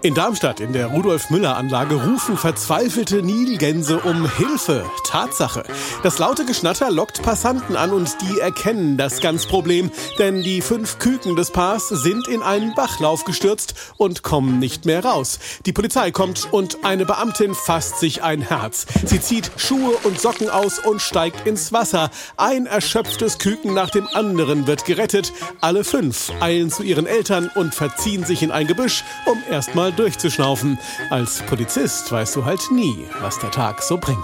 In Darmstadt in der Rudolf-Müller-Anlage rufen verzweifelte Nilgänse um Hilfe. Tatsache. Das laute Geschnatter lockt Passanten an und die erkennen das Ganzproblem, denn die fünf Küken des Paars sind in einen Bachlauf gestürzt und kommen nicht mehr raus. Die Polizei kommt und eine Beamtin fasst sich ein Herz. Sie zieht Schuhe und Socken aus und steigt ins Wasser. Ein erschöpftes Küken nach dem anderen wird gerettet. Alle fünf eilen zu ihren Eltern und verziehen sich in ein Gebüsch, um erstmal mal durchzuschnaufen. Als Polizist weißt du halt nie, was der Tag so bringt.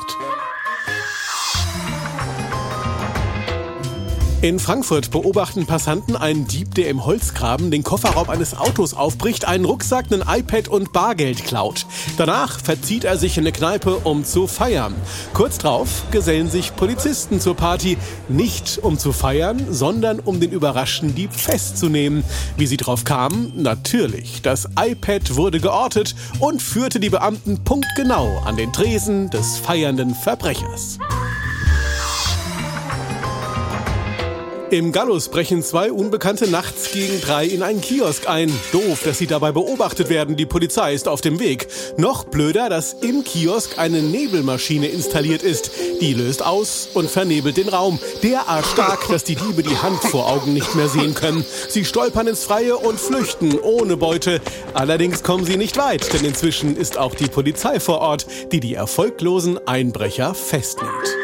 In Frankfurt beobachten Passanten einen Dieb, der im Holzgraben den Kofferraum eines Autos aufbricht, einen Rucksack, ein iPad und Bargeld klaut. Danach verzieht er sich in eine Kneipe, um zu feiern. Kurz drauf gesellen sich Polizisten zur Party, nicht um zu feiern, sondern um den überraschten Dieb festzunehmen. Wie sie drauf kamen? Natürlich. Das iPad wurde geortet und führte die Beamten punktgenau an den Tresen des feiernden Verbrechers. Im Gallus brechen zwei Unbekannte nachts gegen drei in einen Kiosk ein. Doof, dass sie dabei beobachtet werden. Die Polizei ist auf dem Weg. Noch blöder, dass im Kiosk eine Nebelmaschine installiert ist. Die löst aus und vernebelt den Raum. Derart stark, dass die Diebe die Hand vor Augen nicht mehr sehen können. Sie stolpern ins Freie und flüchten ohne Beute. Allerdings kommen sie nicht weit, denn inzwischen ist auch die Polizei vor Ort, die die erfolglosen Einbrecher festnimmt.